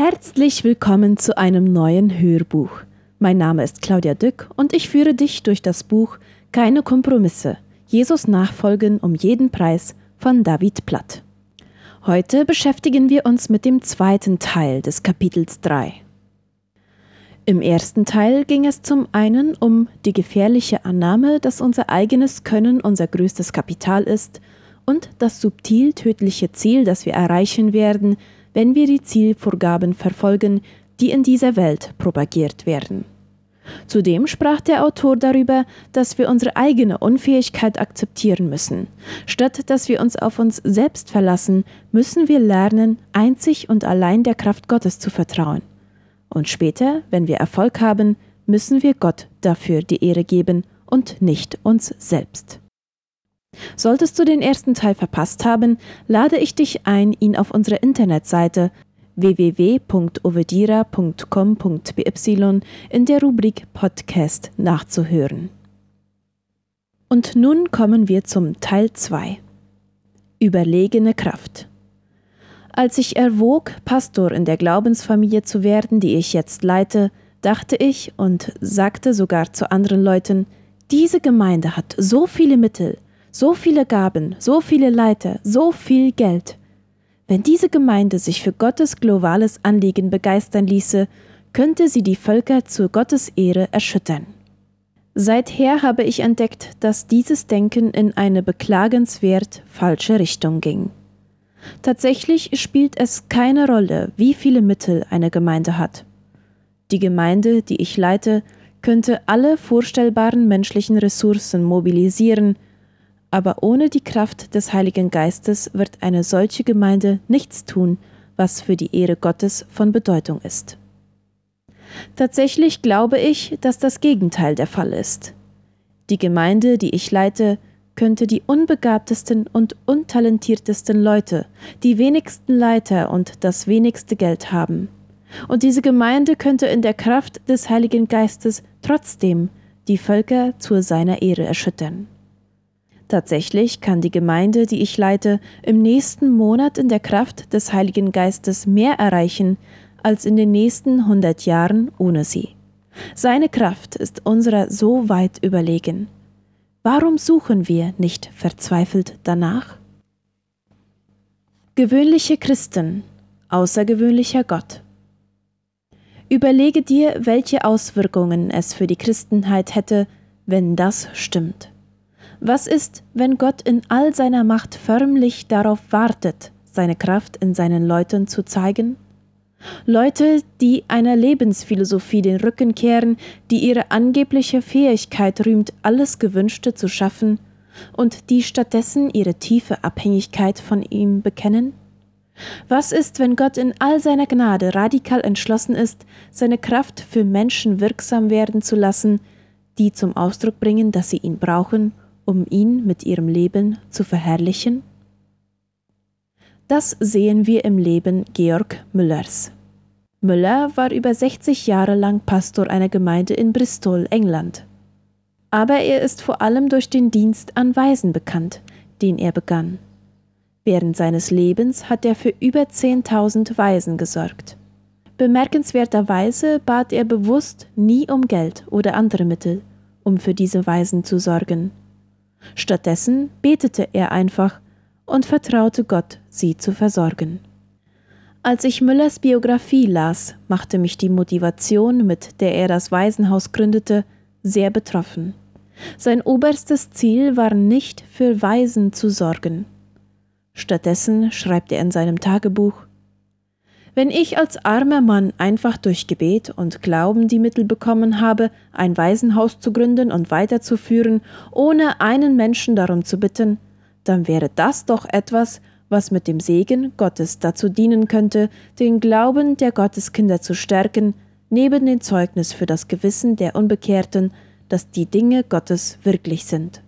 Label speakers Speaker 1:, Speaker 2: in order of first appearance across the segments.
Speaker 1: Herzlich willkommen zu einem neuen Hörbuch. Mein Name ist Claudia Dück und ich führe dich durch das Buch Keine Kompromisse. Jesus nachfolgen um jeden Preis von David Platt. Heute beschäftigen wir uns mit dem zweiten Teil des Kapitels 3. Im ersten Teil ging es zum einen um die gefährliche Annahme, dass unser eigenes Können unser größtes Kapital ist und das subtil tödliche Ziel, das wir erreichen werden, wenn wir die Zielvorgaben verfolgen, die in dieser Welt propagiert werden. Zudem sprach der Autor darüber, dass wir unsere eigene Unfähigkeit akzeptieren müssen. Statt dass wir uns auf uns selbst verlassen, müssen wir lernen, einzig und allein der Kraft Gottes zu vertrauen. Und später, wenn wir Erfolg haben, müssen wir Gott dafür die Ehre geben und nicht uns selbst. Solltest du den ersten Teil verpasst haben, lade ich dich ein, ihn auf unserer Internetseite www.ovedira.com.by in der Rubrik Podcast nachzuhören. Und nun kommen wir zum Teil 2. Überlegene Kraft. Als ich erwog, Pastor in der Glaubensfamilie zu werden, die ich jetzt leite, dachte ich und sagte sogar zu anderen Leuten, diese Gemeinde hat so viele Mittel, so viele Gaben, so viele Leiter, so viel Geld. Wenn diese Gemeinde sich für Gottes globales Anliegen begeistern ließe, könnte sie die Völker zu Gottes Ehre erschüttern. Seither habe ich entdeckt, dass dieses Denken in eine beklagenswert falsche Richtung ging. Tatsächlich spielt es keine Rolle, wie viele Mittel eine Gemeinde hat. Die Gemeinde, die ich leite, könnte alle vorstellbaren menschlichen Ressourcen mobilisieren, aber ohne die Kraft des Heiligen Geistes wird eine solche Gemeinde nichts tun, was für die Ehre Gottes von Bedeutung ist. Tatsächlich glaube ich, dass das Gegenteil der Fall ist. Die Gemeinde, die ich leite, könnte die unbegabtesten und untalentiertesten Leute, die wenigsten Leiter und das wenigste Geld haben. Und diese Gemeinde könnte in der Kraft des Heiligen Geistes trotzdem die Völker zu seiner Ehre erschüttern. Tatsächlich kann die Gemeinde, die ich leite, im nächsten Monat in der Kraft des Heiligen Geistes mehr erreichen als in den nächsten hundert Jahren ohne sie. Seine Kraft ist unserer so weit überlegen. Warum suchen wir nicht verzweifelt danach? Gewöhnliche Christen, außergewöhnlicher Gott. Überlege dir, welche Auswirkungen es für die Christenheit hätte, wenn das stimmt. Was ist, wenn Gott in all seiner Macht förmlich darauf wartet, seine Kraft in seinen Leuten zu zeigen? Leute, die einer Lebensphilosophie den Rücken kehren, die ihre angebliche Fähigkeit rühmt, alles Gewünschte zu schaffen, und die stattdessen ihre tiefe Abhängigkeit von ihm bekennen? Was ist, wenn Gott in all seiner Gnade radikal entschlossen ist, seine Kraft für Menschen wirksam werden zu lassen, die zum Ausdruck bringen, dass sie ihn brauchen um ihn mit ihrem Leben zu verherrlichen? Das sehen wir im Leben Georg Müllers. Müller war über 60 Jahre lang Pastor einer Gemeinde in Bristol, England. Aber er ist vor allem durch den Dienst an Waisen bekannt, den er begann. Während seines Lebens hat er für über 10.000 Waisen gesorgt. Bemerkenswerterweise bat er bewusst nie um Geld oder andere Mittel, um für diese Waisen zu sorgen. Stattdessen betete er einfach und vertraute Gott, sie zu versorgen. Als ich Müllers Biografie las, machte mich die Motivation, mit der er das Waisenhaus gründete, sehr betroffen. Sein oberstes Ziel war nicht für Waisen zu sorgen. Stattdessen schreibt er in seinem Tagebuch wenn ich als armer Mann einfach durch Gebet und Glauben die Mittel bekommen habe, ein Waisenhaus zu gründen und weiterzuführen, ohne einen Menschen darum zu bitten, dann wäre das doch etwas, was mit dem Segen Gottes dazu dienen könnte, den Glauben der Gotteskinder zu stärken, neben dem Zeugnis für das Gewissen der Unbekehrten, dass die Dinge Gottes wirklich sind.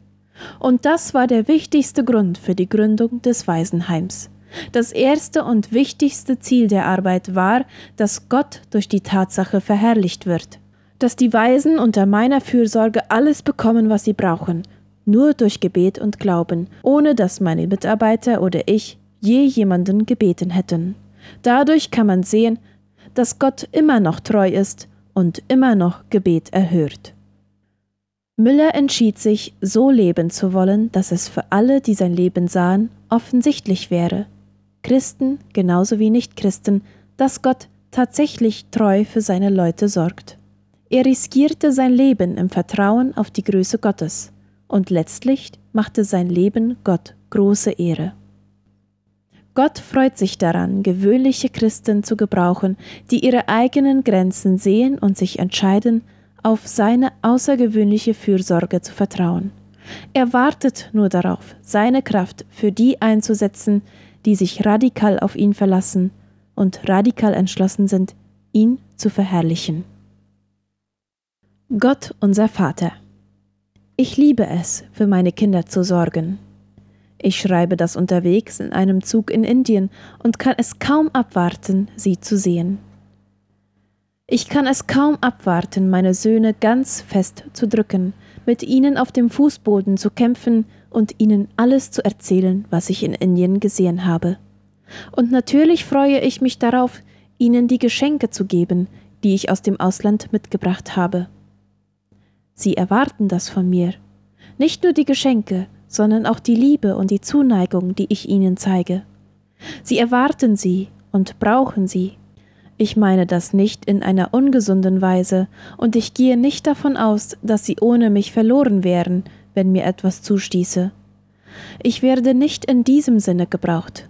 Speaker 1: Und das war der wichtigste Grund für die Gründung des Waisenheims. Das erste und wichtigste Ziel der Arbeit war, dass Gott durch die Tatsache verherrlicht wird, dass die Weisen unter meiner Fürsorge alles bekommen, was sie brauchen, nur durch Gebet und Glauben, ohne dass meine Mitarbeiter oder ich je jemanden gebeten hätten. Dadurch kann man sehen, dass Gott immer noch treu ist und immer noch Gebet erhört. Müller entschied sich, so leben zu wollen, dass es für alle, die sein Leben sahen, offensichtlich wäre, Christen genauso wie Nichtchristen, dass Gott tatsächlich treu für seine Leute sorgt. Er riskierte sein Leben im Vertrauen auf die Größe Gottes, und letztlich machte sein Leben Gott große Ehre. Gott freut sich daran, gewöhnliche Christen zu gebrauchen, die ihre eigenen Grenzen sehen und sich entscheiden, auf seine außergewöhnliche Fürsorge zu vertrauen. Er wartet nur darauf, seine Kraft für die einzusetzen, die sich radikal auf ihn verlassen und radikal entschlossen sind, ihn zu verherrlichen. Gott unser Vater. Ich liebe es, für meine Kinder zu sorgen. Ich schreibe das unterwegs in einem Zug in Indien und kann es kaum abwarten, sie zu sehen. Ich kann es kaum abwarten, meine Söhne ganz fest zu drücken, mit ihnen auf dem Fußboden zu kämpfen und ihnen alles zu erzählen, was ich in Indien gesehen habe. Und natürlich freue ich mich darauf, ihnen die Geschenke zu geben, die ich aus dem Ausland mitgebracht habe. Sie erwarten das von mir. Nicht nur die Geschenke, sondern auch die Liebe und die Zuneigung, die ich ihnen zeige. Sie erwarten sie und brauchen sie. Ich meine das nicht in einer ungesunden Weise, und ich gehe nicht davon aus, dass sie ohne mich verloren wären, wenn mir etwas zustieße. Ich werde nicht in diesem Sinne gebraucht.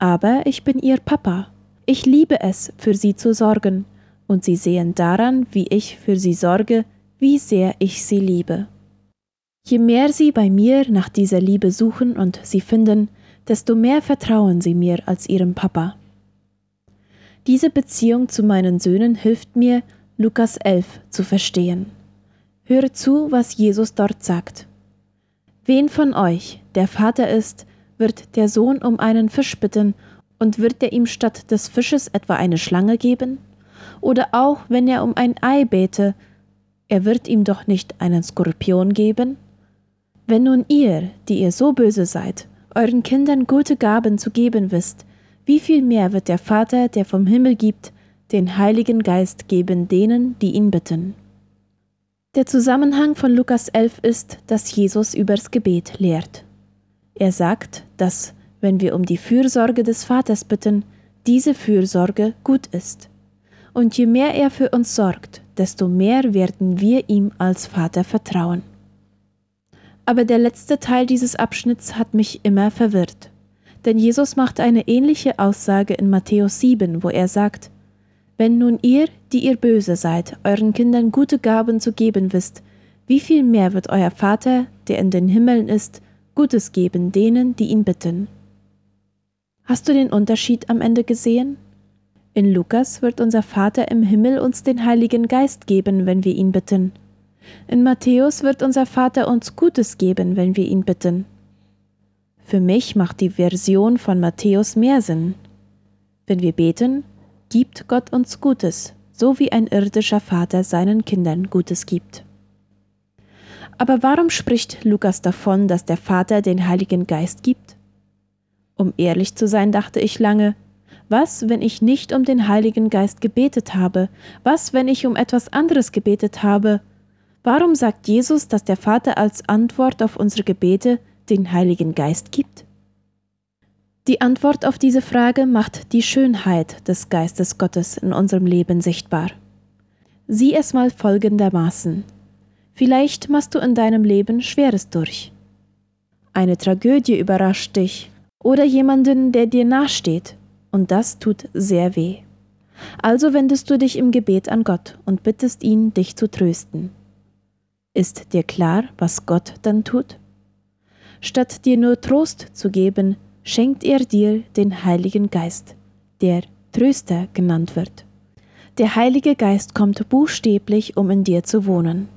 Speaker 1: Aber ich bin ihr Papa. Ich liebe es, für sie zu sorgen, und sie sehen daran, wie ich für sie sorge, wie sehr ich sie liebe. Je mehr sie bei mir nach dieser Liebe suchen und sie finden, desto mehr vertrauen sie mir als ihrem Papa. Diese Beziehung zu meinen Söhnen hilft mir, Lukas 11 zu verstehen. Höre zu, was Jesus dort sagt. Wen von euch, der Vater ist, wird der Sohn um einen Fisch bitten, und wird er ihm statt des Fisches etwa eine Schlange geben? Oder auch wenn er um ein Ei bete, er wird ihm doch nicht einen Skorpion geben? Wenn nun ihr, die ihr so böse seid, euren Kindern gute Gaben zu geben wisst, wie viel mehr wird der Vater, der vom Himmel gibt, den Heiligen Geist geben denen, die ihn bitten. Der Zusammenhang von Lukas 11 ist, dass Jesus übers Gebet lehrt. Er sagt, dass, wenn wir um die Fürsorge des Vaters bitten, diese Fürsorge gut ist. Und je mehr er für uns sorgt, desto mehr werden wir ihm als Vater vertrauen. Aber der letzte Teil dieses Abschnitts hat mich immer verwirrt. Denn Jesus macht eine ähnliche Aussage in Matthäus 7, wo er sagt, Wenn nun ihr, die ihr böse seid, euren Kindern gute Gaben zu geben wisst, wie viel mehr wird euer Vater, der in den Himmeln ist, Gutes geben denen, die ihn bitten. Hast du den Unterschied am Ende gesehen? In Lukas wird unser Vater im Himmel uns den Heiligen Geist geben, wenn wir ihn bitten. In Matthäus wird unser Vater uns Gutes geben, wenn wir ihn bitten. Für mich macht die Version von Matthäus mehr Sinn. Wenn wir beten, gibt Gott uns Gutes, so wie ein irdischer Vater seinen Kindern Gutes gibt. Aber warum spricht Lukas davon, dass der Vater den Heiligen Geist gibt? Um ehrlich zu sein, dachte ich lange, was, wenn ich nicht um den Heiligen Geist gebetet habe? Was, wenn ich um etwas anderes gebetet habe? Warum sagt Jesus, dass der Vater als Antwort auf unsere Gebete den Heiligen Geist gibt? Die Antwort auf diese Frage macht die Schönheit des Geistes Gottes in unserem Leben sichtbar. Sieh es mal folgendermaßen. Vielleicht machst du in deinem Leben Schweres durch. Eine Tragödie überrascht dich oder jemanden, der dir nachsteht, und das tut sehr weh. Also wendest du dich im Gebet an Gott und bittest ihn, dich zu trösten. Ist dir klar, was Gott dann tut? Statt dir nur Trost zu geben, schenkt er dir den Heiligen Geist, der Tröster genannt wird. Der Heilige Geist kommt buchstäblich, um in dir zu wohnen,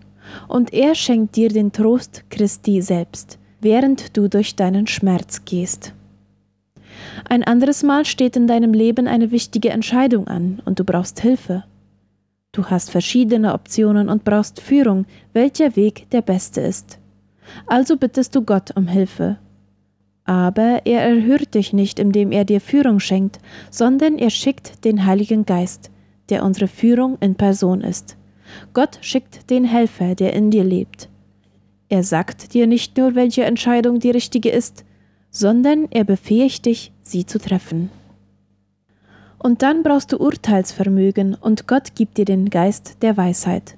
Speaker 1: und er schenkt dir den Trost Christi selbst, während du durch deinen Schmerz gehst. Ein anderes Mal steht in deinem Leben eine wichtige Entscheidung an und du brauchst Hilfe. Du hast verschiedene Optionen und brauchst Führung, welcher Weg der beste ist. Also bittest du Gott um Hilfe. Aber er erhört dich nicht, indem er dir Führung schenkt, sondern er schickt den Heiligen Geist, der unsere Führung in Person ist. Gott schickt den Helfer, der in dir lebt. Er sagt dir nicht nur, welche Entscheidung die richtige ist, sondern er befähigt dich, sie zu treffen. Und dann brauchst du Urteilsvermögen und Gott gibt dir den Geist der Weisheit.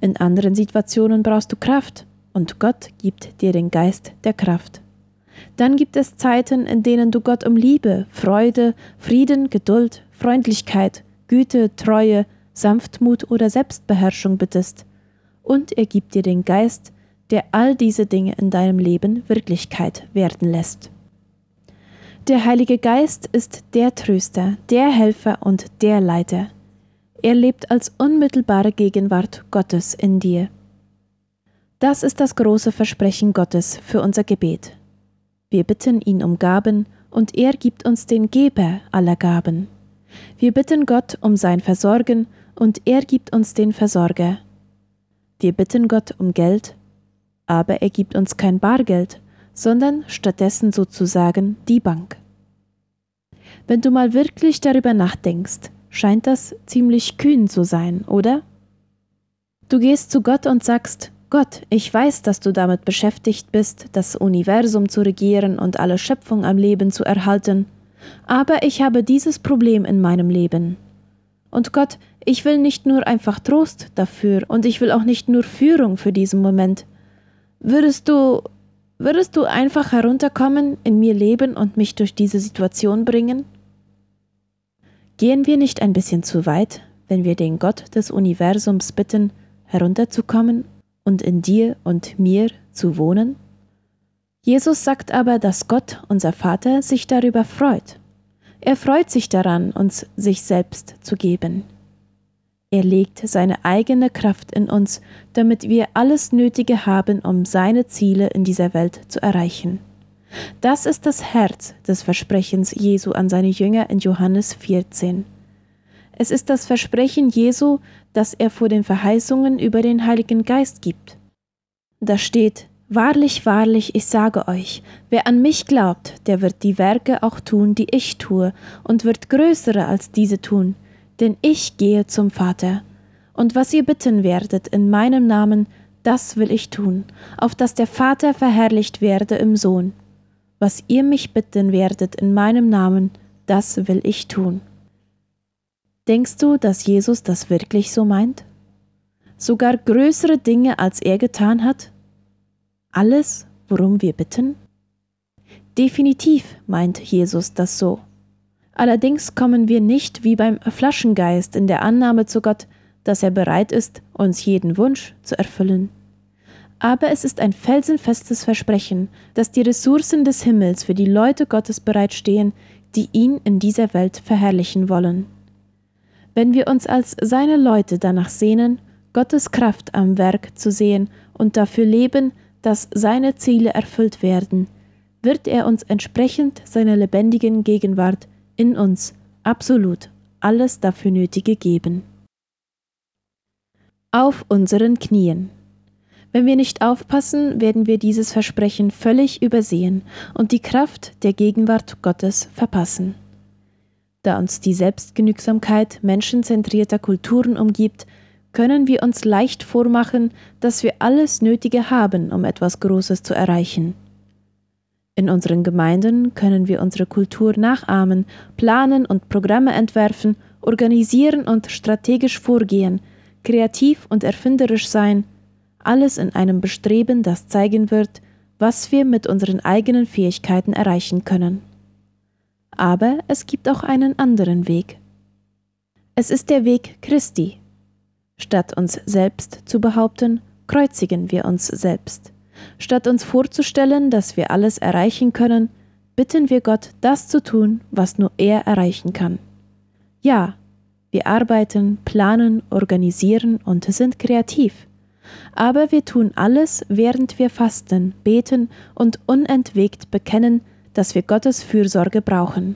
Speaker 1: In anderen Situationen brauchst du Kraft und Gott gibt dir den Geist der Kraft. Dann gibt es Zeiten, in denen du Gott um Liebe, Freude, Frieden, Geduld, Freundlichkeit, Güte, Treue, Sanftmut oder Selbstbeherrschung bittest. Und er gibt dir den Geist, der all diese Dinge in deinem Leben Wirklichkeit werden lässt. Der Heilige Geist ist der Tröster, der Helfer und der Leiter. Er lebt als unmittelbare Gegenwart Gottes in dir. Das ist das große Versprechen Gottes für unser Gebet. Wir bitten ihn um Gaben, und er gibt uns den Geber aller Gaben. Wir bitten Gott um sein Versorgen, und er gibt uns den Versorger. Wir bitten Gott um Geld, aber er gibt uns kein Bargeld, sondern stattdessen sozusagen die Bank. Wenn du mal wirklich darüber nachdenkst, scheint das ziemlich kühn zu sein, oder? Du gehst zu Gott und sagst, Gott, ich weiß, dass du damit beschäftigt bist, das Universum zu regieren und alle Schöpfung am Leben zu erhalten, aber ich habe dieses Problem in meinem Leben. Und Gott, ich will nicht nur einfach Trost dafür und ich will auch nicht nur Führung für diesen Moment, Würdest du, würdest du einfach herunterkommen, in mir leben und mich durch diese Situation bringen? Gehen wir nicht ein bisschen zu weit, wenn wir den Gott des Universums bitten, herunterzukommen und in dir und mir zu wohnen? Jesus sagt aber, dass Gott, unser Vater, sich darüber freut. Er freut sich daran, uns sich selbst zu geben. Er legt seine eigene Kraft in uns, damit wir alles Nötige haben, um seine Ziele in dieser Welt zu erreichen. Das ist das Herz des Versprechens Jesu an seine Jünger in Johannes 14. Es ist das Versprechen Jesu, das er vor den Verheißungen über den Heiligen Geist gibt. Da steht, Wahrlich, wahrlich, ich sage euch, wer an mich glaubt, der wird die Werke auch tun, die ich tue, und wird größere als diese tun, denn ich gehe zum Vater. Und was ihr bitten werdet in meinem Namen, das will ich tun, auf dass der Vater verherrlicht werde im Sohn. Was ihr mich bitten werdet in meinem Namen, das will ich tun. Denkst du, dass Jesus das wirklich so meint? Sogar größere Dinge, als er getan hat? Alles, worum wir bitten? Definitiv meint Jesus das so. Allerdings kommen wir nicht wie beim Flaschengeist in der Annahme zu Gott, dass er bereit ist, uns jeden Wunsch zu erfüllen. Aber es ist ein felsenfestes Versprechen, dass die Ressourcen des Himmels für die Leute Gottes bereitstehen, die ihn in dieser Welt verherrlichen wollen. Wenn wir uns als seine Leute danach sehnen, Gottes Kraft am Werk zu sehen und dafür leben, dass seine Ziele erfüllt werden, wird er uns entsprechend seiner lebendigen Gegenwart in uns absolut alles dafür Nötige geben. Auf unseren Knien. Wenn wir nicht aufpassen, werden wir dieses Versprechen völlig übersehen und die Kraft der Gegenwart Gottes verpassen. Da uns die Selbstgenügsamkeit menschenzentrierter Kulturen umgibt, können wir uns leicht vormachen, dass wir alles Nötige haben, um etwas Großes zu erreichen. In unseren Gemeinden können wir unsere Kultur nachahmen, planen und Programme entwerfen, organisieren und strategisch vorgehen, kreativ und erfinderisch sein, alles in einem Bestreben, das zeigen wird, was wir mit unseren eigenen Fähigkeiten erreichen können. Aber es gibt auch einen anderen Weg. Es ist der Weg Christi. Statt uns selbst zu behaupten, kreuzigen wir uns selbst. Statt uns vorzustellen, dass wir alles erreichen können, bitten wir Gott, das zu tun, was nur er erreichen kann. Ja, wir arbeiten, planen, organisieren und sind kreativ. Aber wir tun alles, während wir fasten, beten und unentwegt bekennen, dass wir Gottes Fürsorge brauchen.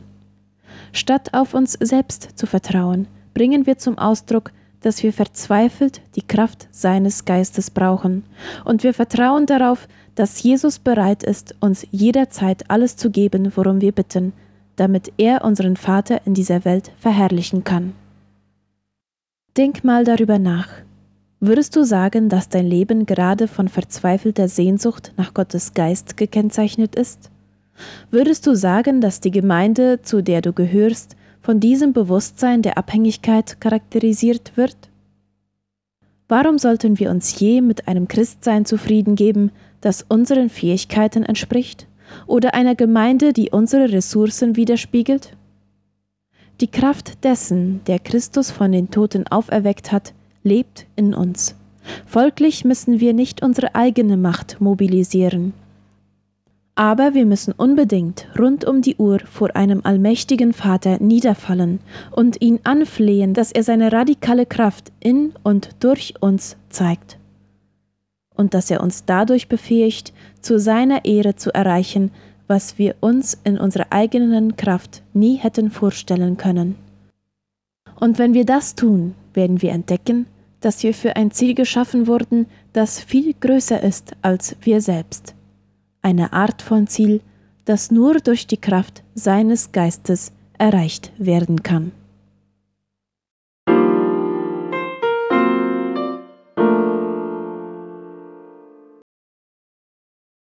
Speaker 1: Statt auf uns selbst zu vertrauen, bringen wir zum Ausdruck, dass wir verzweifelt die Kraft seines Geistes brauchen, und wir vertrauen darauf, dass Jesus bereit ist, uns jederzeit alles zu geben, worum wir bitten, damit er unseren Vater in dieser Welt verherrlichen kann. Denk mal darüber nach. Würdest du sagen, dass dein Leben gerade von verzweifelter Sehnsucht nach Gottes Geist gekennzeichnet ist? Würdest du sagen, dass die Gemeinde, zu der du gehörst, von diesem Bewusstsein der Abhängigkeit charakterisiert wird? Warum sollten wir uns je mit einem Christsein zufrieden geben, das unseren Fähigkeiten entspricht, oder einer Gemeinde, die unsere Ressourcen widerspiegelt? Die Kraft dessen, der Christus von den Toten auferweckt hat, lebt in uns. Folglich müssen wir nicht unsere eigene Macht mobilisieren. Aber wir müssen unbedingt rund um die Uhr vor einem allmächtigen Vater niederfallen und ihn anflehen, dass er seine radikale Kraft in und durch uns zeigt. Und dass er uns dadurch befähigt, zu seiner Ehre zu erreichen, was wir uns in unserer eigenen Kraft nie hätten vorstellen können. Und wenn wir das tun, werden wir entdecken, dass wir für ein Ziel geschaffen wurden, das viel größer ist als wir selbst eine Art von Ziel, das nur durch die Kraft seines Geistes erreicht werden kann.